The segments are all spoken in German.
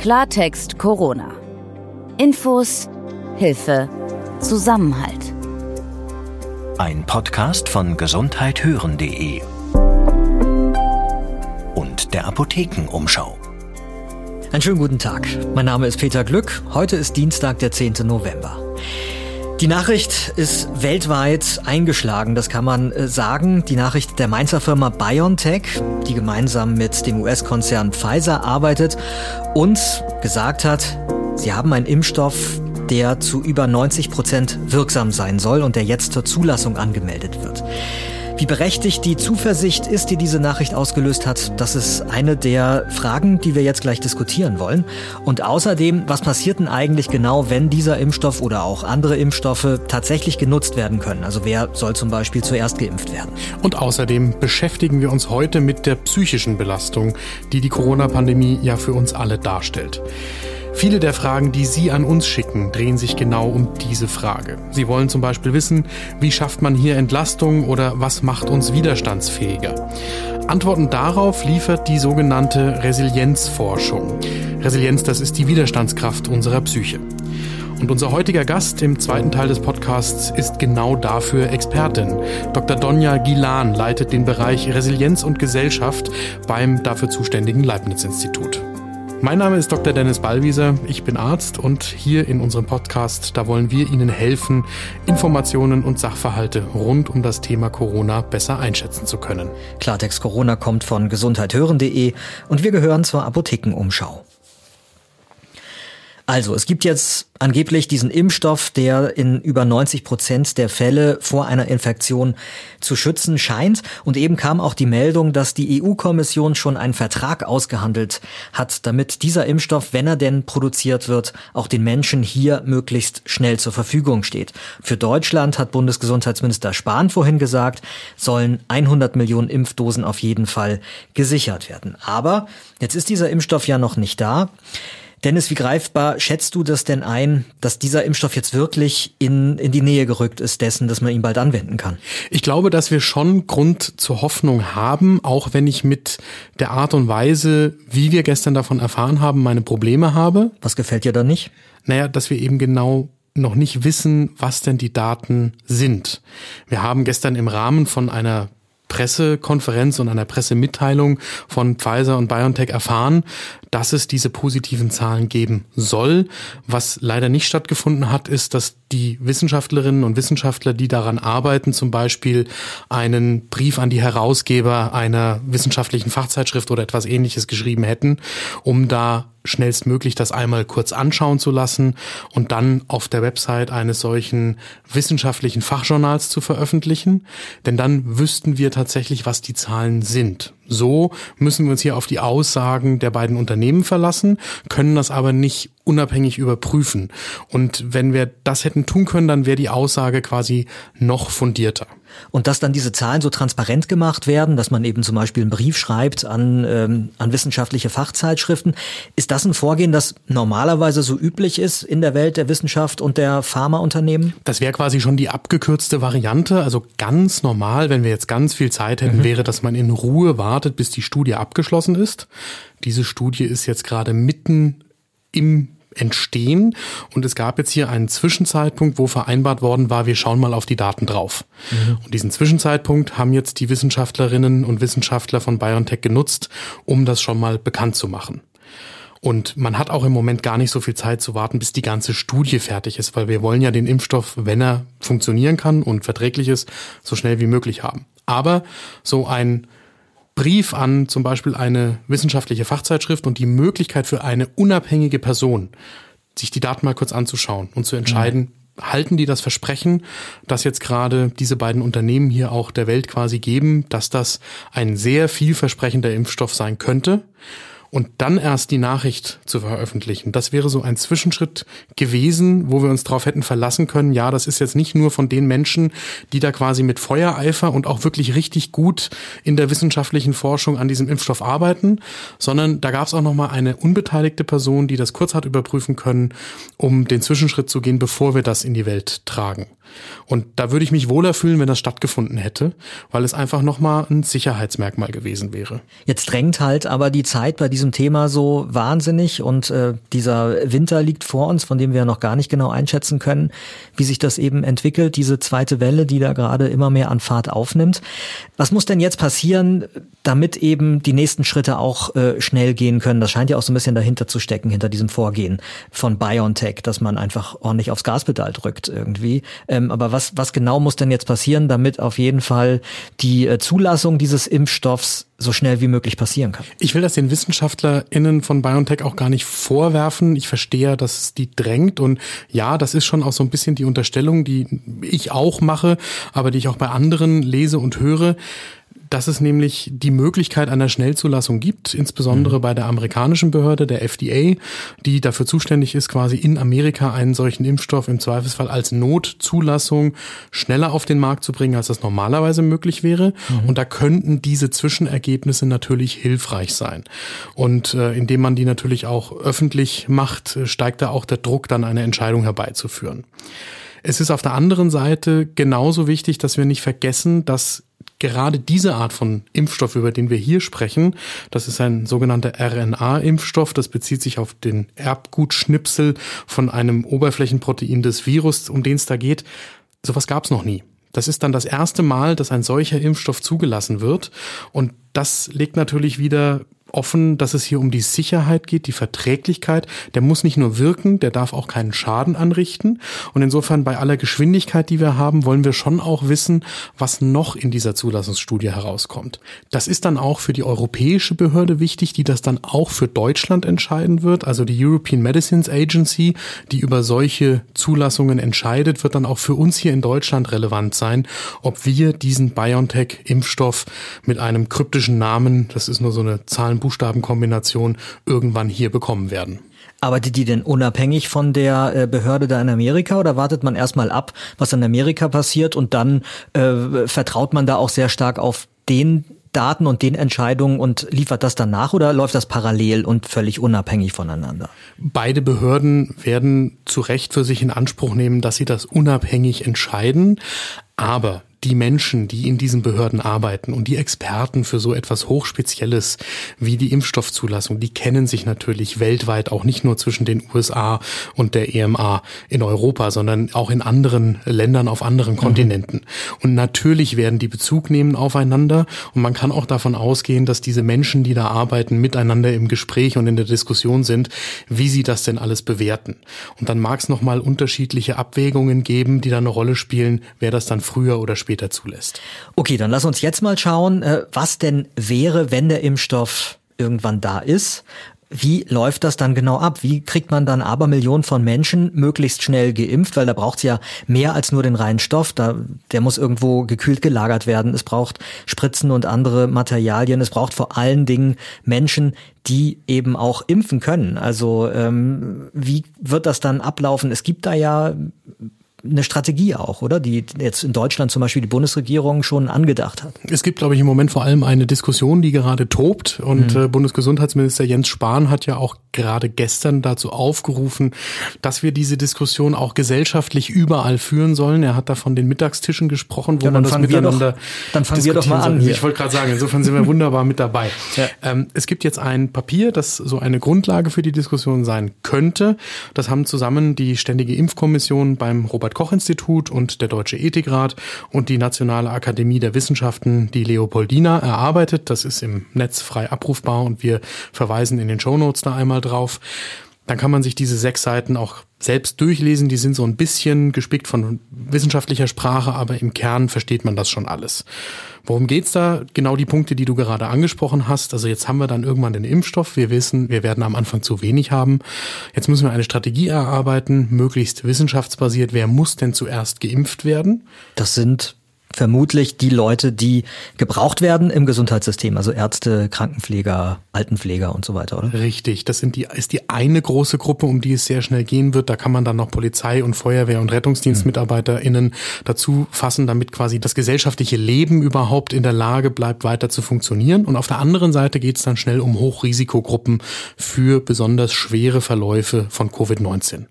Klartext Corona. Infos, Hilfe, Zusammenhalt. Ein Podcast von gesundheithören.de und der Apothekenumschau. Einen schönen guten Tag. Mein Name ist Peter Glück. Heute ist Dienstag, der 10. November. Die Nachricht ist weltweit eingeschlagen, das kann man äh, sagen. Die Nachricht der Mainzer Firma BioNTech, die gemeinsam mit dem US-Konzern Pfizer arbeitet und gesagt hat, sie haben einen Impfstoff, der zu über 90 Prozent wirksam sein soll und der jetzt zur Zulassung angemeldet wird. Wie berechtigt die Zuversicht ist, die diese Nachricht ausgelöst hat, das ist eine der Fragen, die wir jetzt gleich diskutieren wollen. Und außerdem, was passiert denn eigentlich genau, wenn dieser Impfstoff oder auch andere Impfstoffe tatsächlich genutzt werden können? Also wer soll zum Beispiel zuerst geimpft werden? Und außerdem beschäftigen wir uns heute mit der psychischen Belastung, die die Corona-Pandemie ja für uns alle darstellt. Viele der Fragen, die Sie an uns schicken, drehen sich genau um diese Frage. Sie wollen zum Beispiel wissen, wie schafft man hier Entlastung oder was macht uns widerstandsfähiger? Antworten darauf liefert die sogenannte Resilienzforschung. Resilienz, das ist die Widerstandskraft unserer Psyche. Und unser heutiger Gast im zweiten Teil des Podcasts ist genau dafür Expertin. Dr. Donja Gilan leitet den Bereich Resilienz und Gesellschaft beim dafür zuständigen Leibniz-Institut. Mein Name ist Dr. Dennis Ballwieser, ich bin Arzt und hier in unserem Podcast, da wollen wir Ihnen helfen, Informationen und Sachverhalte rund um das Thema Corona besser einschätzen zu können. Klartext Corona kommt von gesundheithören.de und wir gehören zur Apothekenumschau. Also, es gibt jetzt angeblich diesen Impfstoff, der in über 90 Prozent der Fälle vor einer Infektion zu schützen scheint. Und eben kam auch die Meldung, dass die EU-Kommission schon einen Vertrag ausgehandelt hat, damit dieser Impfstoff, wenn er denn produziert wird, auch den Menschen hier möglichst schnell zur Verfügung steht. Für Deutschland hat Bundesgesundheitsminister Spahn vorhin gesagt, sollen 100 Millionen Impfdosen auf jeden Fall gesichert werden. Aber jetzt ist dieser Impfstoff ja noch nicht da. Dennis, wie greifbar schätzt du das denn ein, dass dieser Impfstoff jetzt wirklich in, in die Nähe gerückt ist dessen, dass man ihn bald anwenden kann? Ich glaube, dass wir schon Grund zur Hoffnung haben, auch wenn ich mit der Art und Weise, wie wir gestern davon erfahren haben, meine Probleme habe. Was gefällt dir da nicht? Naja, dass wir eben genau noch nicht wissen, was denn die Daten sind. Wir haben gestern im Rahmen von einer Pressekonferenz und einer Pressemitteilung von Pfizer und BioNTech erfahren, dass es diese positiven Zahlen geben soll. Was leider nicht stattgefunden hat, ist, dass die Wissenschaftlerinnen und Wissenschaftler, die daran arbeiten, zum Beispiel einen Brief an die Herausgeber einer wissenschaftlichen Fachzeitschrift oder etwas ähnliches geschrieben hätten, um da schnellstmöglich das einmal kurz anschauen zu lassen und dann auf der Website eines solchen wissenschaftlichen Fachjournals zu veröffentlichen. Denn dann wüssten wir tatsächlich, was die Zahlen sind. So müssen wir uns hier auf die Aussagen der beiden Unternehmen verlassen, können das aber nicht unabhängig überprüfen. Und wenn wir das hätten tun können, dann wäre die Aussage quasi noch fundierter. Und dass dann diese Zahlen so transparent gemacht werden, dass man eben zum Beispiel einen Brief schreibt an, ähm, an wissenschaftliche Fachzeitschriften, ist das ein Vorgehen, das normalerweise so üblich ist in der Welt der Wissenschaft und der Pharmaunternehmen? Das wäre quasi schon die abgekürzte Variante. Also ganz normal, wenn wir jetzt ganz viel Zeit hätten, mhm. wäre, dass man in Ruhe wartet, bis die Studie abgeschlossen ist. Diese Studie ist jetzt gerade mitten im entstehen. Und es gab jetzt hier einen Zwischenzeitpunkt, wo vereinbart worden war, wir schauen mal auf die Daten drauf. Mhm. Und diesen Zwischenzeitpunkt haben jetzt die Wissenschaftlerinnen und Wissenschaftler von BioNTech genutzt, um das schon mal bekannt zu machen. Und man hat auch im Moment gar nicht so viel Zeit zu warten, bis die ganze Studie fertig ist, weil wir wollen ja den Impfstoff, wenn er funktionieren kann und verträglich ist, so schnell wie möglich haben. Aber so ein Brief an zum Beispiel eine wissenschaftliche Fachzeitschrift und die Möglichkeit für eine unabhängige Person, sich die Daten mal kurz anzuschauen und zu entscheiden, mhm. halten die das Versprechen, das jetzt gerade diese beiden Unternehmen hier auch der Welt quasi geben, dass das ein sehr vielversprechender Impfstoff sein könnte und dann erst die Nachricht zu veröffentlichen. Das wäre so ein Zwischenschritt gewesen, wo wir uns darauf hätten verlassen können, ja, das ist jetzt nicht nur von den Menschen, die da quasi mit Feuereifer und auch wirklich richtig gut in der wissenschaftlichen Forschung an diesem Impfstoff arbeiten, sondern da gab es auch noch mal eine unbeteiligte Person, die das kurz hat überprüfen können, um den Zwischenschritt zu gehen, bevor wir das in die Welt tragen. Und da würde ich mich wohler fühlen, wenn das stattgefunden hätte, weil es einfach noch mal ein Sicherheitsmerkmal gewesen wäre. Jetzt drängt halt aber die Zeit bei diesem diesem Thema so wahnsinnig und äh, dieser Winter liegt vor uns, von dem wir noch gar nicht genau einschätzen können, wie sich das eben entwickelt, diese zweite Welle, die da gerade immer mehr an Fahrt aufnimmt. Was muss denn jetzt passieren, damit eben die nächsten Schritte auch äh, schnell gehen können? Das scheint ja auch so ein bisschen dahinter zu stecken, hinter diesem Vorgehen von BioNTech, dass man einfach ordentlich aufs Gaspedal drückt irgendwie. Ähm, aber was, was genau muss denn jetzt passieren, damit auf jeden Fall die äh, Zulassung dieses Impfstoffs so schnell wie möglich passieren kann? Ich will das den WissenschaftlerInnen von BioNTech auch gar nicht vorwerfen. Ich verstehe, dass es die drängt und ja, das ist schon auch so ein bisschen die Unterstellung, die ich auch mache, aber die ich auch bei anderen lese und höre dass es nämlich die Möglichkeit einer Schnellzulassung gibt, insbesondere mhm. bei der amerikanischen Behörde, der FDA, die dafür zuständig ist, quasi in Amerika einen solchen Impfstoff im Zweifelsfall als Notzulassung schneller auf den Markt zu bringen, als das normalerweise möglich wäre. Mhm. Und da könnten diese Zwischenergebnisse natürlich hilfreich sein. Und äh, indem man die natürlich auch öffentlich macht, steigt da auch der Druck, dann eine Entscheidung herbeizuführen. Es ist auf der anderen Seite genauso wichtig, dass wir nicht vergessen, dass gerade diese Art von Impfstoff, über den wir hier sprechen, das ist ein sogenannter RNA-Impfstoff, das bezieht sich auf den Erbgutschnipsel von einem Oberflächenprotein des Virus, um den es da geht. Sowas gab es noch nie. Das ist dann das erste Mal, dass ein solcher Impfstoff zugelassen wird. Und das legt natürlich wieder offen, dass es hier um die Sicherheit geht, die Verträglichkeit. Der muss nicht nur wirken, der darf auch keinen Schaden anrichten. Und insofern bei aller Geschwindigkeit, die wir haben, wollen wir schon auch wissen, was noch in dieser Zulassungsstudie herauskommt. Das ist dann auch für die europäische Behörde wichtig, die das dann auch für Deutschland entscheiden wird. Also die European Medicines Agency, die über solche Zulassungen entscheidet, wird dann auch für uns hier in Deutschland relevant sein, ob wir diesen BioNTech-Impfstoff mit einem kryptischen Namen, das ist nur so eine Zahlen Buchstabenkombination irgendwann hier bekommen werden. Arbeitet die denn unabhängig von der äh, Behörde da in Amerika oder wartet man erstmal ab, was in Amerika passiert und dann äh, vertraut man da auch sehr stark auf den Daten und den Entscheidungen und liefert das dann nach oder läuft das parallel und völlig unabhängig voneinander? Beide Behörden werden zu Recht für sich in Anspruch nehmen, dass sie das unabhängig entscheiden. Aber die Menschen, die in diesen Behörden arbeiten und die Experten für so etwas Hochspezielles wie die Impfstoffzulassung, die kennen sich natürlich weltweit auch nicht nur zwischen den USA und der EMA in Europa, sondern auch in anderen Ländern auf anderen mhm. Kontinenten. Und natürlich werden die Bezug nehmen aufeinander und man kann auch davon ausgehen, dass diese Menschen, die da arbeiten, miteinander im Gespräch und in der Diskussion sind, wie sie das denn alles bewerten. Und dann mag es nochmal unterschiedliche Abwägungen geben, die da eine Rolle spielen, wer das dann früher oder später später zulässt. Okay, dann lass uns jetzt mal schauen, äh, was denn wäre, wenn der Impfstoff irgendwann da ist. Wie läuft das dann genau ab? Wie kriegt man dann aber Millionen von Menschen möglichst schnell geimpft? Weil da braucht es ja mehr als nur den reinen Stoff. Da, der muss irgendwo gekühlt gelagert werden. Es braucht Spritzen und andere Materialien. Es braucht vor allen Dingen Menschen, die eben auch impfen können. Also ähm, wie wird das dann ablaufen? Es gibt da ja eine Strategie auch, oder? Die jetzt in Deutschland zum Beispiel die Bundesregierung schon angedacht hat. Es gibt, glaube ich, im Moment vor allem eine Diskussion, die gerade tobt. Und mhm. äh, Bundesgesundheitsminister Jens Spahn hat ja auch gerade gestern dazu aufgerufen, dass wir diese Diskussion auch gesellschaftlich überall führen sollen. Er hat da von den Mittagstischen gesprochen, wo ja, man das miteinander. Doch, dann fangen wir doch mal an. Hier. Ich wollte gerade sagen, insofern sind wir wunderbar mit dabei. Ja. Ähm, es gibt jetzt ein Papier, das so eine Grundlage für die Diskussion sein könnte. Das haben zusammen die Ständige Impfkommission beim Robert Robert-Koch-Institut und der Deutsche Ethikrat und die Nationale Akademie der Wissenschaften, die Leopoldina, erarbeitet. Das ist im Netz frei abrufbar und wir verweisen in den Show Notes da einmal drauf. Dann kann man sich diese sechs Seiten auch selbst durchlesen. Die sind so ein bisschen gespickt von wissenschaftlicher Sprache, aber im Kern versteht man das schon alles. Worum geht's da? Genau die Punkte, die du gerade angesprochen hast. Also jetzt haben wir dann irgendwann den Impfstoff. Wir wissen, wir werden am Anfang zu wenig haben. Jetzt müssen wir eine Strategie erarbeiten, möglichst wissenschaftsbasiert. Wer muss denn zuerst geimpft werden? Das sind vermutlich die Leute, die gebraucht werden im Gesundheitssystem, also Ärzte, Krankenpfleger, Altenpfleger und so weiter, oder? Richtig, das sind die, ist die eine große Gruppe, um die es sehr schnell gehen wird. Da kann man dann noch Polizei und Feuerwehr und RettungsdienstmitarbeiterInnen dazu fassen, damit quasi das gesellschaftliche Leben überhaupt in der Lage bleibt, weiter zu funktionieren. Und auf der anderen Seite geht es dann schnell um Hochrisikogruppen für besonders schwere Verläufe von Covid-19.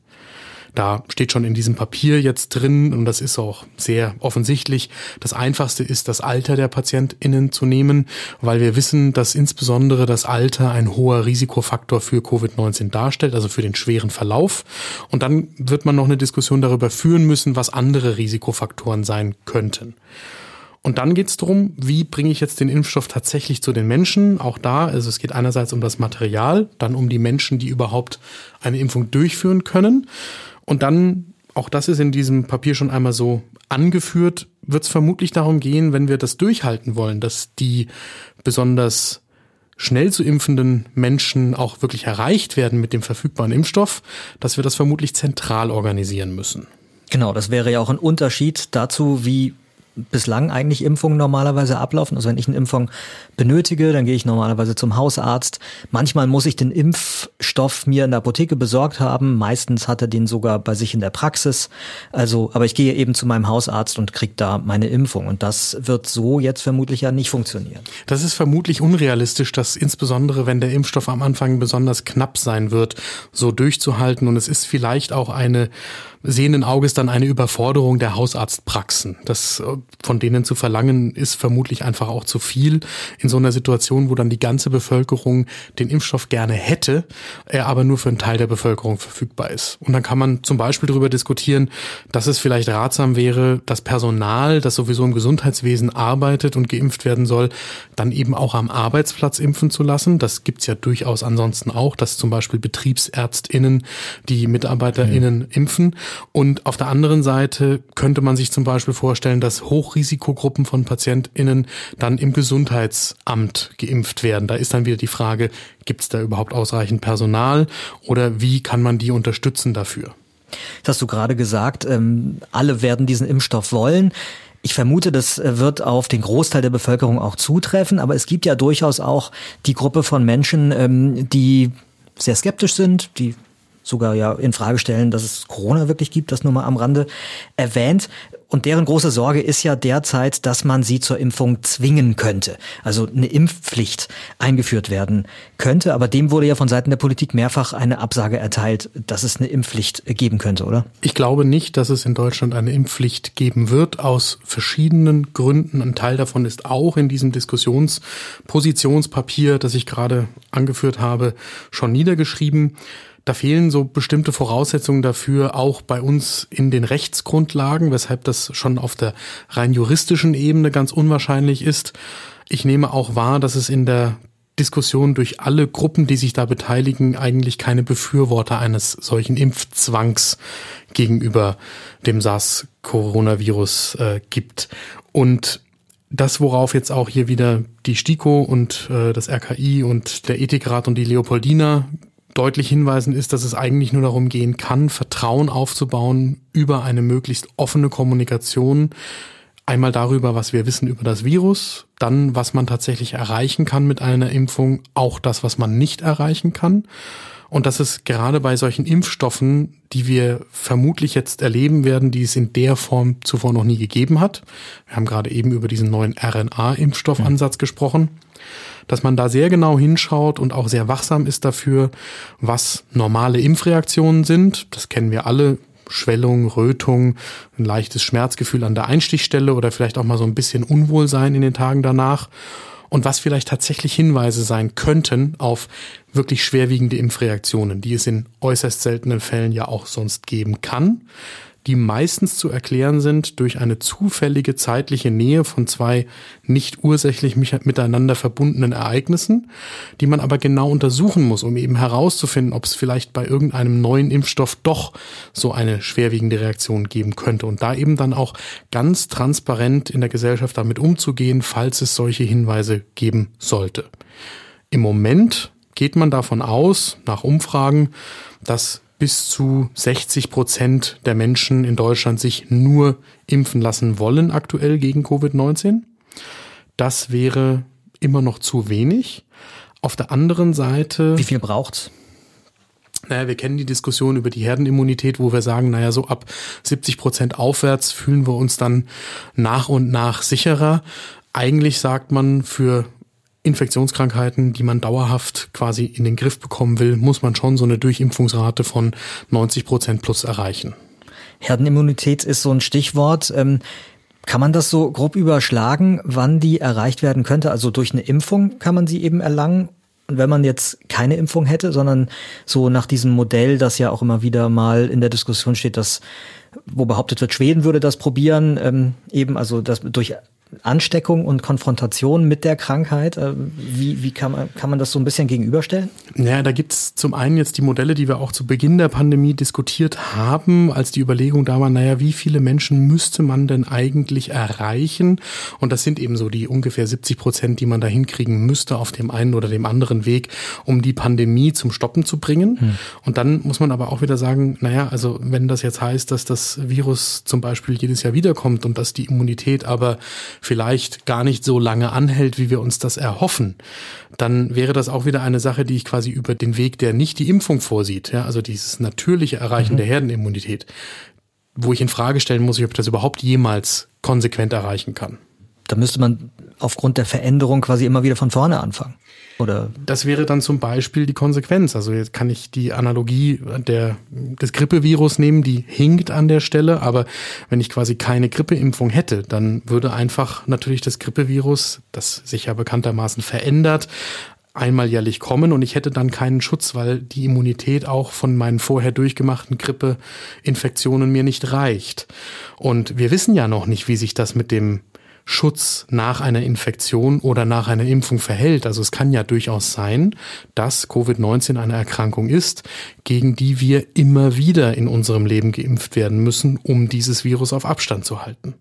Da steht schon in diesem Papier jetzt drin, und das ist auch sehr offensichtlich, das Einfachste ist, das Alter der PatientInnen zu nehmen, weil wir wissen, dass insbesondere das Alter ein hoher Risikofaktor für Covid-19 darstellt, also für den schweren Verlauf. Und dann wird man noch eine Diskussion darüber führen müssen, was andere Risikofaktoren sein könnten. Und dann geht es darum, wie bringe ich jetzt den Impfstoff tatsächlich zu den Menschen. Auch da, also es geht einerseits um das Material, dann um die Menschen, die überhaupt eine Impfung durchführen können. Und dann, auch das ist in diesem Papier schon einmal so angeführt, wird es vermutlich darum gehen, wenn wir das durchhalten wollen, dass die besonders schnell zu impfenden Menschen auch wirklich erreicht werden mit dem verfügbaren Impfstoff, dass wir das vermutlich zentral organisieren müssen. Genau, das wäre ja auch ein Unterschied dazu, wie bislang eigentlich Impfungen normalerweise ablaufen. Also wenn ich eine Impfung benötige, dann gehe ich normalerweise zum Hausarzt. Manchmal muss ich den Impfstoff mir in der Apotheke besorgt haben. Meistens hat er den sogar bei sich in der Praxis. Also, aber ich gehe eben zu meinem Hausarzt und kriege da meine Impfung. Und das wird so jetzt vermutlich ja nicht funktionieren. Das ist vermutlich unrealistisch, dass insbesondere wenn der Impfstoff am Anfang besonders knapp sein wird, so durchzuhalten. Und es ist vielleicht auch eine sehenden Auges dann eine Überforderung der Hausarztpraxen. Das äh, von denen zu verlangen, ist vermutlich einfach auch zu viel in so einer Situation, wo dann die ganze Bevölkerung den Impfstoff gerne hätte, er aber nur für einen Teil der Bevölkerung verfügbar ist. Und dann kann man zum Beispiel darüber diskutieren, dass es vielleicht ratsam wäre, das Personal, das sowieso im Gesundheitswesen arbeitet und geimpft werden soll, dann eben auch am Arbeitsplatz impfen zu lassen. Das gibt's ja durchaus ansonsten auch, dass zum Beispiel BetriebsärztInnen die MitarbeiterInnen mhm. impfen. Und auf der anderen Seite könnte man sich zum Beispiel vorstellen, dass Hochrisikogruppen von PatientInnen dann im Gesundheitsamt geimpft werden. Da ist dann wieder die Frage, gibt es da überhaupt ausreichend Personal oder wie kann man die unterstützen dafür? Das hast du gerade gesagt, ähm, alle werden diesen Impfstoff wollen. Ich vermute, das äh, wird auf den Großteil der Bevölkerung auch zutreffen, aber es gibt ja durchaus auch die Gruppe von Menschen, ähm, die sehr skeptisch sind, die sogar ja in Frage stellen, dass es Corona wirklich gibt, das nur mal am Rande erwähnt. Und deren große Sorge ist ja derzeit, dass man sie zur Impfung zwingen könnte. Also eine Impfpflicht eingeführt werden könnte. Aber dem wurde ja von Seiten der Politik mehrfach eine Absage erteilt, dass es eine Impfpflicht geben könnte, oder? Ich glaube nicht, dass es in Deutschland eine Impfpflicht geben wird, aus verschiedenen Gründen. Ein Teil davon ist auch in diesem Diskussionspositionspapier, das ich gerade angeführt habe, schon niedergeschrieben. Da fehlen so bestimmte Voraussetzungen dafür, auch bei uns in den Rechtsgrundlagen, weshalb das schon auf der rein juristischen Ebene ganz unwahrscheinlich ist. Ich nehme auch wahr, dass es in der Diskussion durch alle Gruppen, die sich da beteiligen, eigentlich keine Befürworter eines solchen Impfzwangs gegenüber dem SARS-Coronavirus äh, gibt. Und das, worauf jetzt auch hier wieder die STIKO und äh, das RKI und der Ethikrat und die Leopoldina deutlich hinweisen, ist, dass es eigentlich nur darum gehen kann, Vertrauen aufzubauen über eine möglichst offene Kommunikation. Einmal darüber, was wir wissen über das Virus, dann was man tatsächlich erreichen kann mit einer Impfung, auch das, was man nicht erreichen kann. Und dass es gerade bei solchen Impfstoffen, die wir vermutlich jetzt erleben werden, die es in der Form zuvor noch nie gegeben hat. Wir haben gerade eben über diesen neuen RNA-Impfstoffansatz ja. gesprochen dass man da sehr genau hinschaut und auch sehr wachsam ist dafür, was normale Impfreaktionen sind. Das kennen wir alle. Schwellung, Rötung, ein leichtes Schmerzgefühl an der Einstichstelle oder vielleicht auch mal so ein bisschen Unwohlsein in den Tagen danach. Und was vielleicht tatsächlich Hinweise sein könnten auf wirklich schwerwiegende Impfreaktionen, die es in äußerst seltenen Fällen ja auch sonst geben kann die meistens zu erklären sind durch eine zufällige zeitliche Nähe von zwei nicht ursächlich miteinander verbundenen Ereignissen, die man aber genau untersuchen muss, um eben herauszufinden, ob es vielleicht bei irgendeinem neuen Impfstoff doch so eine schwerwiegende Reaktion geben könnte und da eben dann auch ganz transparent in der Gesellschaft damit umzugehen, falls es solche Hinweise geben sollte. Im Moment geht man davon aus, nach Umfragen, dass bis zu 60 Prozent der Menschen in Deutschland sich nur impfen lassen wollen aktuell gegen Covid-19. Das wäre immer noch zu wenig. Auf der anderen Seite. Wie viel braucht's? Naja, wir kennen die Diskussion über die Herdenimmunität, wo wir sagen, naja, so ab 70 Prozent aufwärts fühlen wir uns dann nach und nach sicherer. Eigentlich sagt man, für Infektionskrankheiten, die man dauerhaft quasi in den Griff bekommen will, muss man schon so eine Durchimpfungsrate von 90 Prozent plus erreichen. Herdenimmunität ist so ein Stichwort. Ähm, kann man das so grob überschlagen, wann die erreicht werden könnte? Also durch eine Impfung kann man sie eben erlangen und wenn man jetzt keine Impfung hätte, sondern so nach diesem Modell, das ja auch immer wieder mal in der Diskussion steht, dass wo behauptet wird, Schweden würde das probieren, ähm, eben also das durch Ansteckung und Konfrontation mit der Krankheit. Äh, wie, wie kann, man, kann man das so ein bisschen gegenüberstellen? Naja, da gibt's zum einen jetzt die Modelle, die wir auch zu Beginn der Pandemie diskutiert haben, als die Überlegung da war, naja, wie viele Menschen müsste man denn eigentlich erreichen? Und das sind eben so die ungefähr 70 Prozent, die man da hinkriegen müsste auf dem einen oder dem anderen Weg, um die Pandemie zum Stoppen zu bringen. Hm. Und dann muss man aber auch wieder sagen, naja, also wenn das jetzt heißt, dass das Virus zum Beispiel jedes Jahr wiederkommt und dass die Immunität aber vielleicht gar nicht so lange anhält, wie wir uns das erhoffen, dann wäre das auch wieder eine Sache, die ich quasi über den Weg, der nicht die Impfung vorsieht, ja, also dieses natürliche Erreichen mhm. der Herdenimmunität, wo ich in Frage stellen muss, ob ich das überhaupt jemals konsequent erreichen kann. Da müsste man aufgrund der Veränderung quasi immer wieder von vorne anfangen. Oder? Das wäre dann zum Beispiel die Konsequenz. Also jetzt kann ich die Analogie der, des Grippevirus nehmen, die hinkt an der Stelle, aber wenn ich quasi keine Grippeimpfung hätte, dann würde einfach natürlich das Grippevirus, das sich ja bekanntermaßen verändert, einmal jährlich kommen und ich hätte dann keinen Schutz, weil die Immunität auch von meinen vorher durchgemachten Grippeinfektionen mir nicht reicht. Und wir wissen ja noch nicht, wie sich das mit dem Schutz nach einer Infektion oder nach einer Impfung verhält. Also es kann ja durchaus sein, dass Covid-19 eine Erkrankung ist, gegen die wir immer wieder in unserem Leben geimpft werden müssen, um dieses Virus auf Abstand zu halten.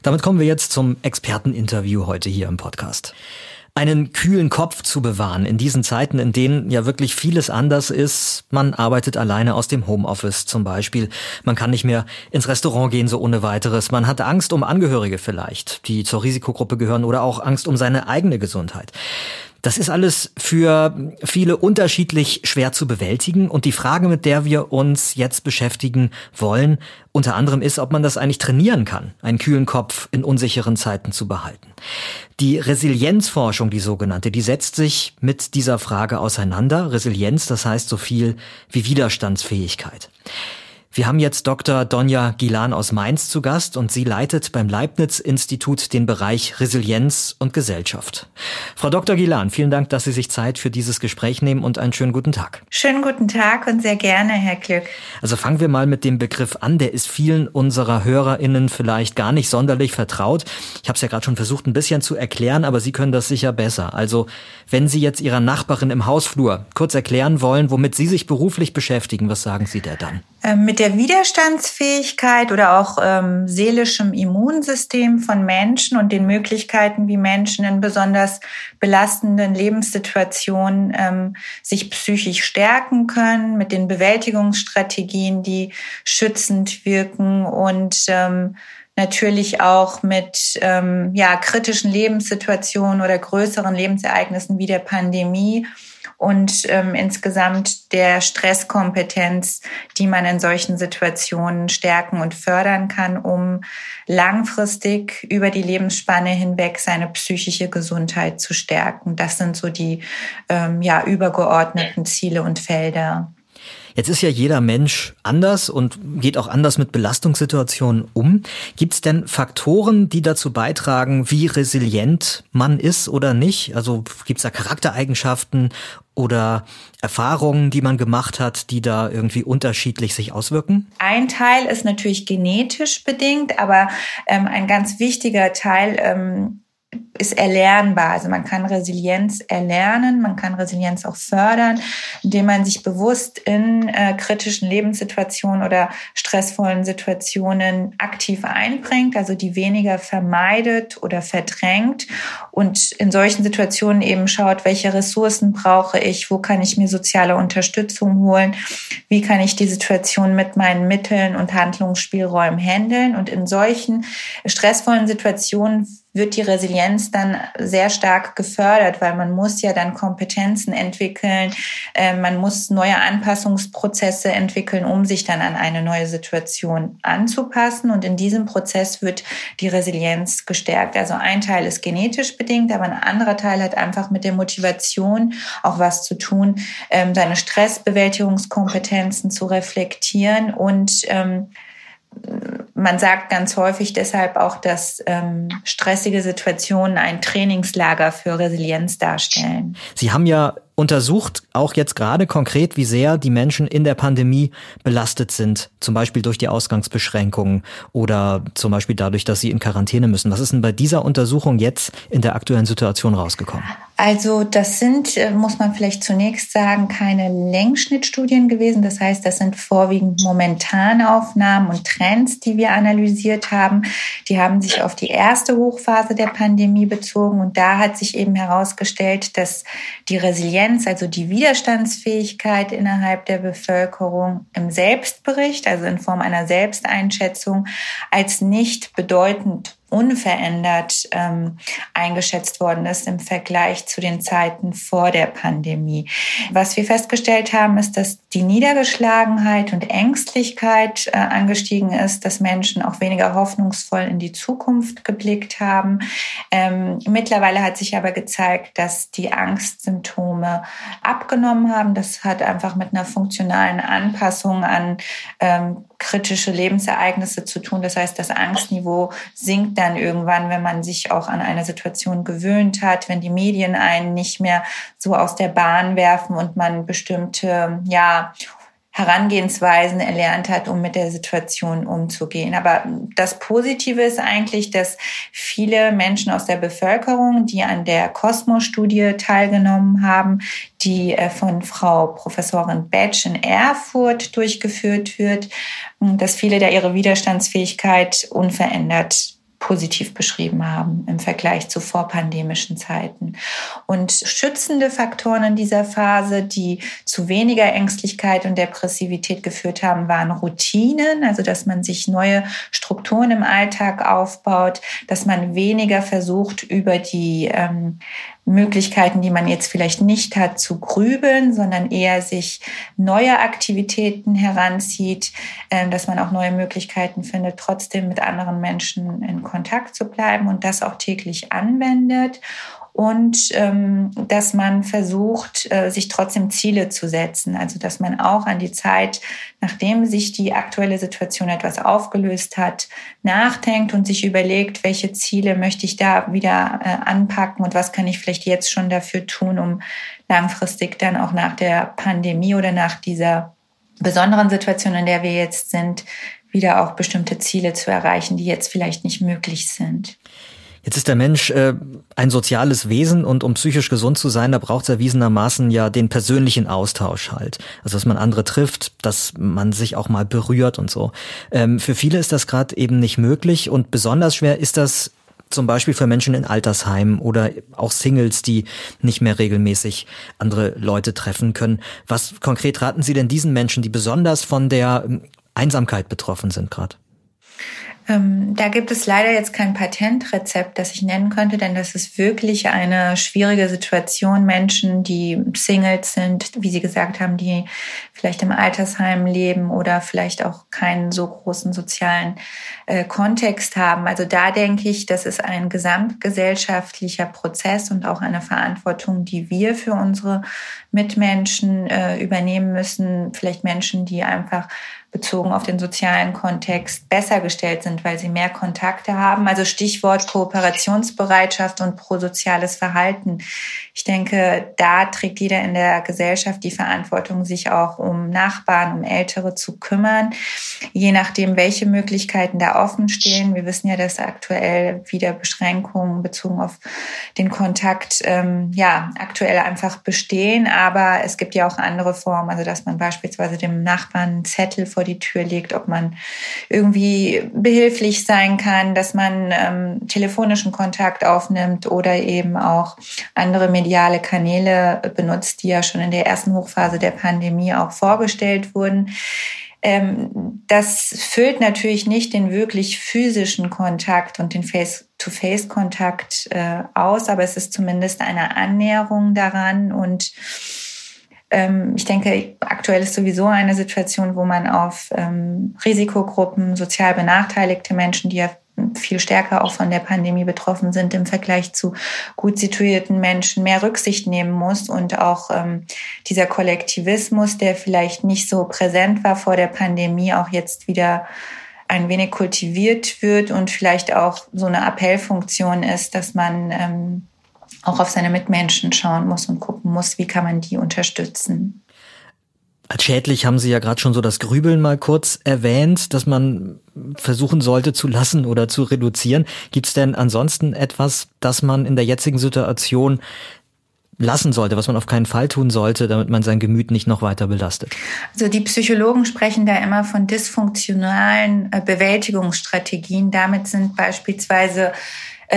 Damit kommen wir jetzt zum Experteninterview heute hier im Podcast einen kühlen Kopf zu bewahren in diesen Zeiten, in denen ja wirklich vieles anders ist. Man arbeitet alleine aus dem Homeoffice zum Beispiel. Man kann nicht mehr ins Restaurant gehen, so ohne weiteres. Man hat Angst um Angehörige vielleicht, die zur Risikogruppe gehören oder auch Angst um seine eigene Gesundheit. Das ist alles für viele unterschiedlich schwer zu bewältigen. Und die Frage, mit der wir uns jetzt beschäftigen wollen, unter anderem ist, ob man das eigentlich trainieren kann, einen kühlen Kopf in unsicheren Zeiten zu behalten. Die Resilienzforschung, die sogenannte, die setzt sich mit dieser Frage auseinander. Resilienz, das heißt so viel wie Widerstandsfähigkeit. Wir haben jetzt Dr. Donja Gilan aus Mainz zu Gast und sie leitet beim Leibniz-Institut den Bereich Resilienz und Gesellschaft. Frau Dr. Gilan, vielen Dank, dass Sie sich Zeit für dieses Gespräch nehmen und einen schönen guten Tag. Schönen guten Tag und sehr gerne, Herr Glück. Also fangen wir mal mit dem Begriff an. Der ist vielen unserer HörerInnen vielleicht gar nicht sonderlich vertraut. Ich habe es ja gerade schon versucht, ein bisschen zu erklären, aber Sie können das sicher besser. Also wenn Sie jetzt Ihrer Nachbarin im Hausflur kurz erklären wollen, womit Sie sich beruflich beschäftigen, was sagen Sie der dann? Ähm, mit der Widerstandsfähigkeit oder auch ähm, seelischem Immunsystem von Menschen und den Möglichkeiten, wie Menschen in besonders belastenden Lebenssituationen ähm, sich psychisch stärken können, mit den Bewältigungsstrategien, die schützend wirken und ähm, natürlich auch mit ähm, ja, kritischen Lebenssituationen oder größeren Lebensereignissen wie der Pandemie und ähm, insgesamt der Stresskompetenz, die man in solchen Situationen stärken und fördern kann, um langfristig über die Lebensspanne hinweg seine psychische Gesundheit zu stärken. Das sind so die ähm, ja, übergeordneten Ziele und Felder. Jetzt ist ja jeder Mensch anders und geht auch anders mit Belastungssituationen um. Gibt es denn Faktoren, die dazu beitragen, wie resilient man ist oder nicht? Also gibt es da Charaktereigenschaften oder Erfahrungen, die man gemacht hat, die da irgendwie unterschiedlich sich auswirken? Ein Teil ist natürlich genetisch bedingt, aber ähm, ein ganz wichtiger Teil ähm, ist erlernbar. Also man kann Resilienz erlernen, man kann Resilienz auch fördern, indem man sich bewusst in äh, kritischen Lebenssituationen oder stressvollen Situationen aktiv einbringt, also die weniger vermeidet oder verdrängt und in solchen Situationen eben schaut, welche Ressourcen brauche ich, wo kann ich mir soziale Unterstützung holen, wie kann ich die Situation mit meinen Mitteln und Handlungsspielräumen handeln und in solchen stressvollen Situationen wird die Resilienz dann sehr stark gefördert, weil man muss ja dann Kompetenzen entwickeln, äh, man muss neue Anpassungsprozesse entwickeln, um sich dann an eine neue Situation anzupassen. Und in diesem Prozess wird die Resilienz gestärkt. Also ein Teil ist genetisch bedingt, aber ein anderer Teil hat einfach mit der Motivation auch was zu tun, ähm, seine Stressbewältigungskompetenzen zu reflektieren und ähm, man sagt ganz häufig deshalb auch, dass ähm, stressige Situationen ein Trainingslager für Resilienz darstellen. Sie haben ja untersucht auch jetzt gerade konkret, wie sehr die Menschen in der Pandemie belastet sind, zum Beispiel durch die Ausgangsbeschränkungen oder zum Beispiel dadurch, dass sie in Quarantäne müssen. Was ist denn bei dieser Untersuchung jetzt in der aktuellen Situation rausgekommen? Also das sind, äh, muss man vielleicht zunächst sagen, keine Längsschnittstudien gewesen. Das heißt, das sind vorwiegend momentane Aufnahmen und Trends, die wir analysiert haben. Die haben sich auf die erste Hochphase der Pandemie bezogen und da hat sich eben herausgestellt, dass die Resilienz, also die Widerstandsfähigkeit innerhalb der Bevölkerung im Selbstbericht, also in Form einer Selbsteinschätzung, als nicht bedeutend unverändert ähm, eingeschätzt worden ist im Vergleich zu den Zeiten vor der Pandemie. Was wir festgestellt haben, ist, dass die Niedergeschlagenheit und Ängstlichkeit äh, angestiegen ist, dass Menschen auch weniger hoffnungsvoll in die Zukunft geblickt haben. Ähm, mittlerweile hat sich aber gezeigt, dass die Angstsymptome abgenommen haben. Das hat einfach mit einer funktionalen Anpassung an ähm, kritische Lebensereignisse zu tun. Das heißt, das Angstniveau sinkt dann irgendwann, wenn man sich auch an eine Situation gewöhnt hat, wenn die Medien einen nicht mehr so aus der Bahn werfen und man bestimmte, ja, Herangehensweisen erlernt hat, um mit der Situation umzugehen. Aber das Positive ist eigentlich, dass viele Menschen aus der Bevölkerung, die an der Cosmos-Studie teilgenommen haben, die äh, von Frau Professorin Batch in Erfurt durchgeführt wird, dass viele da ihre Widerstandsfähigkeit unverändert positiv beschrieben haben im Vergleich zu vorpandemischen Zeiten. Und schützende Faktoren in dieser Phase, die zu weniger Ängstlichkeit und Depressivität geführt haben, waren Routinen, also dass man sich neue Strukturen im Alltag aufbaut, dass man weniger versucht, über die ähm, Möglichkeiten, die man jetzt vielleicht nicht hat, zu grübeln, sondern eher sich neue Aktivitäten heranzieht, ähm, dass man auch neue Möglichkeiten findet, trotzdem mit anderen Menschen in Kontakt zu bleiben und das auch täglich anwendet und ähm, dass man versucht, äh, sich trotzdem Ziele zu setzen. Also dass man auch an die Zeit, nachdem sich die aktuelle Situation etwas aufgelöst hat, nachdenkt und sich überlegt, welche Ziele möchte ich da wieder äh, anpacken und was kann ich vielleicht jetzt schon dafür tun, um langfristig dann auch nach der Pandemie oder nach dieser besonderen Situation, in der wir jetzt sind, wieder auch bestimmte Ziele zu erreichen, die jetzt vielleicht nicht möglich sind. Jetzt ist der Mensch äh, ein soziales Wesen und um psychisch gesund zu sein, da braucht es erwiesenermaßen ja den persönlichen Austausch halt. Also dass man andere trifft, dass man sich auch mal berührt und so. Ähm, für viele ist das gerade eben nicht möglich und besonders schwer ist das zum Beispiel für Menschen in Altersheimen oder auch Singles, die nicht mehr regelmäßig andere Leute treffen können. Was konkret raten Sie denn diesen Menschen, die besonders von der ähm, Einsamkeit betroffen sind gerade? Ähm, da gibt es leider jetzt kein Patentrezept, das ich nennen könnte, denn das ist wirklich eine schwierige Situation. Menschen, die Singles sind, wie Sie gesagt haben, die vielleicht im Altersheim leben oder vielleicht auch keinen so großen sozialen äh, Kontext haben. Also da denke ich, das ist ein gesamtgesellschaftlicher Prozess und auch eine Verantwortung, die wir für unsere Mitmenschen äh, übernehmen müssen. Vielleicht Menschen, die einfach bezogen auf den sozialen Kontext besser gestellt sind, weil sie mehr Kontakte haben. Also Stichwort Kooperationsbereitschaft und prosoziales Verhalten. Ich denke, da trägt jeder in der Gesellschaft die Verantwortung, sich auch um Nachbarn, um Ältere zu kümmern, je nachdem, welche Möglichkeiten da offen stehen. Wir wissen ja, dass aktuell wieder Beschränkungen bezogen auf den Kontakt ähm, ja aktuell einfach bestehen, aber es gibt ja auch andere Formen, also dass man beispielsweise dem Nachbarn Zettel vor die Tür legt, ob man irgendwie behilflich sein kann, dass man ähm, telefonischen Kontakt aufnimmt oder eben auch andere mediale Kanäle benutzt, die ja schon in der ersten Hochphase der Pandemie auch vorgestellt wurden. Ähm, das füllt natürlich nicht den wirklich physischen Kontakt und den Face Face-to-Face-Kontakt äh, aus, aber es ist zumindest eine Annäherung daran und ich denke, aktuell ist sowieso eine Situation, wo man auf ähm, Risikogruppen, sozial benachteiligte Menschen, die ja viel stärker auch von der Pandemie betroffen sind im Vergleich zu gut situierten Menschen mehr Rücksicht nehmen muss und auch ähm, dieser Kollektivismus, der vielleicht nicht so präsent war vor der Pandemie, auch jetzt wieder ein wenig kultiviert wird und vielleicht auch so eine Appellfunktion ist, dass man ähm, auch auf seine Mitmenschen schauen muss und gucken muss, wie kann man die unterstützen. Als schädlich haben Sie ja gerade schon so das Grübeln mal kurz erwähnt, dass man versuchen sollte zu lassen oder zu reduzieren. Gibt es denn ansonsten etwas, das man in der jetzigen Situation lassen sollte, was man auf keinen Fall tun sollte, damit man sein Gemüt nicht noch weiter belastet? Also die Psychologen sprechen da immer von dysfunktionalen äh, Bewältigungsstrategien. Damit sind beispielsweise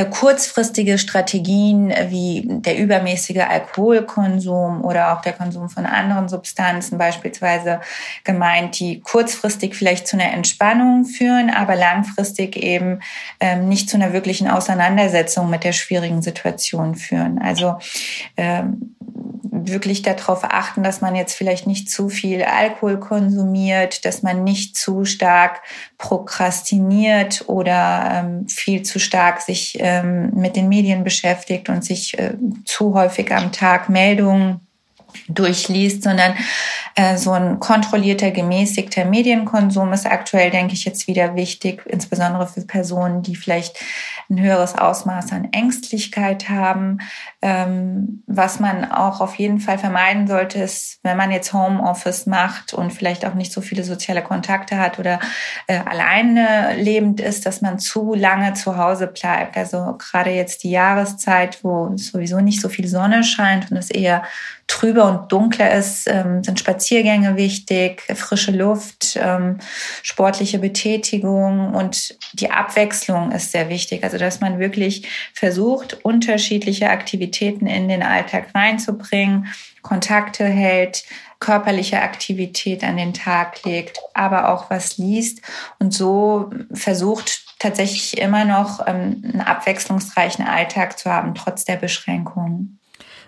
kurzfristige Strategien äh, wie der übermäßige Alkoholkonsum oder auch der Konsum von anderen Substanzen beispielsweise gemeint, die kurzfristig vielleicht zu einer Entspannung führen, aber langfristig eben ähm, nicht zu einer wirklichen Auseinandersetzung mit der schwierigen Situation führen. Also ähm, wirklich darauf achten, dass man jetzt vielleicht nicht zu viel Alkohol konsumiert, dass man nicht zu stark prokrastiniert oder ähm, viel zu stark sich ähm, mit den Medien beschäftigt und sich äh, zu häufig am Tag Meldungen durchliest, sondern äh, so ein kontrollierter, gemäßigter Medienkonsum ist aktuell, denke ich, jetzt wieder wichtig, insbesondere für Personen, die vielleicht ein höheres Ausmaß an Ängstlichkeit haben. Ähm, was man auch auf jeden Fall vermeiden sollte, ist, wenn man jetzt Homeoffice macht und vielleicht auch nicht so viele soziale Kontakte hat oder äh, alleine lebend ist, dass man zu lange zu Hause bleibt. Also gerade jetzt die Jahreszeit, wo sowieso nicht so viel Sonne scheint und es eher trüber und dunkler ist, ähm, sind Spaziergänge wichtig, frische Luft, ähm, sportliche Betätigung und die Abwechslung ist sehr wichtig. Also dass man wirklich versucht, unterschiedliche Aktivitäten in den Alltag reinzubringen, Kontakte hält, körperliche Aktivität an den Tag legt, aber auch was liest und so versucht tatsächlich immer noch ähm, einen abwechslungsreichen Alltag zu haben, trotz der Beschränkungen.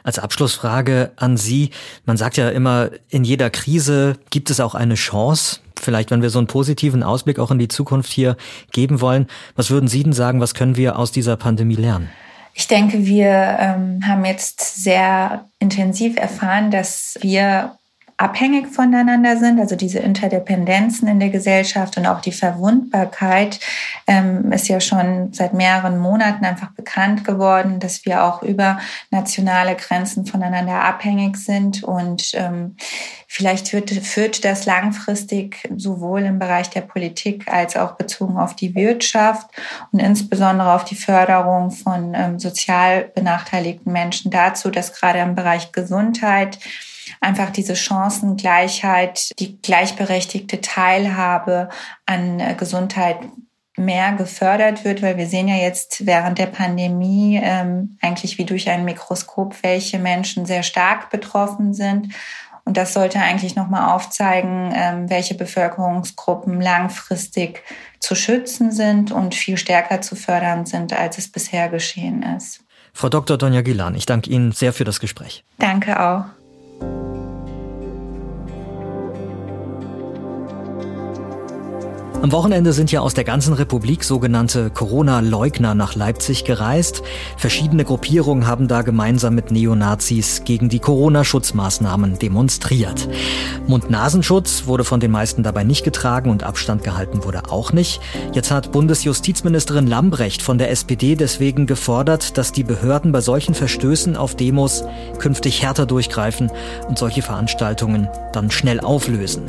Als Abschlussfrage an Sie. Man sagt ja immer, in jeder Krise gibt es auch eine Chance. Vielleicht, wenn wir so einen positiven Ausblick auch in die Zukunft hier geben wollen. Was würden Sie denn sagen, was können wir aus dieser Pandemie lernen? Ich denke, wir ähm, haben jetzt sehr intensiv erfahren, dass wir abhängig voneinander sind, also diese Interdependenzen in der Gesellschaft und auch die Verwundbarkeit ähm, ist ja schon seit mehreren Monaten einfach bekannt geworden, dass wir auch über nationale Grenzen voneinander abhängig sind. Und ähm, vielleicht führt, führt das langfristig sowohl im Bereich der Politik als auch bezogen auf die Wirtschaft und insbesondere auf die Förderung von ähm, sozial benachteiligten Menschen dazu, dass gerade im Bereich Gesundheit einfach diese Chancengleichheit, die gleichberechtigte Teilhabe an äh, Gesundheit mehr gefördert wird, weil wir sehen ja jetzt während der Pandemie ähm, eigentlich wie durch ein Mikroskop, welche Menschen sehr stark betroffen sind. Und das sollte eigentlich nochmal aufzeigen, ähm, welche Bevölkerungsgruppen langfristig zu schützen sind und viel stärker zu fördern sind, als es bisher geschehen ist. Frau Dr. Donja Gilan, ich danke Ihnen sehr für das Gespräch. Danke auch. Am Wochenende sind ja aus der ganzen Republik sogenannte Corona-Leugner nach Leipzig gereist. Verschiedene Gruppierungen haben da gemeinsam mit Neonazis gegen die Corona-Schutzmaßnahmen demonstriert. Mund-Nasenschutz wurde von den meisten dabei nicht getragen und Abstand gehalten wurde auch nicht. Jetzt hat Bundesjustizministerin Lambrecht von der SPD deswegen gefordert, dass die Behörden bei solchen Verstößen auf Demos künftig härter durchgreifen und solche Veranstaltungen dann schnell auflösen.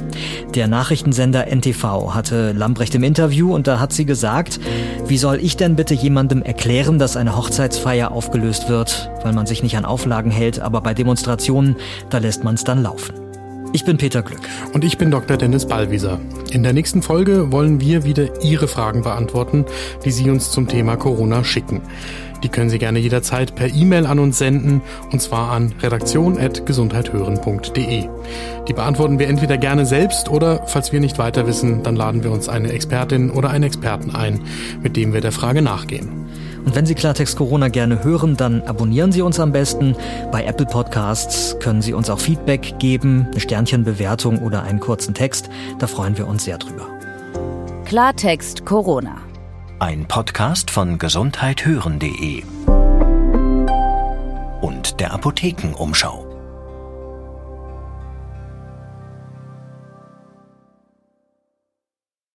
Der Nachrichtensender NTV hatte Lambrecht im Interview und da hat sie gesagt, wie soll ich denn bitte jemandem erklären, dass eine Hochzeitsfeier aufgelöst wird, weil man sich nicht an Auflagen hält, aber bei Demonstrationen, da lässt man es dann laufen. Ich bin Peter Glück. Und ich bin Dr. Dennis Ballwieser. In der nächsten Folge wollen wir wieder Ihre Fragen beantworten, die Sie uns zum Thema Corona schicken. Die können Sie gerne jederzeit per E-Mail an uns senden, und zwar an redaktion.gesundheithören.de. Die beantworten wir entweder gerne selbst oder, falls wir nicht weiter wissen, dann laden wir uns eine Expertin oder einen Experten ein, mit dem wir der Frage nachgehen. Und wenn Sie Klartext Corona gerne hören, dann abonnieren Sie uns am besten. Bei Apple Podcasts können Sie uns auch Feedback geben, eine Sternchenbewertung oder einen kurzen Text. Da freuen wir uns sehr drüber. Klartext Corona. Ein Podcast von gesundheithören.de und der Apothekenumschau.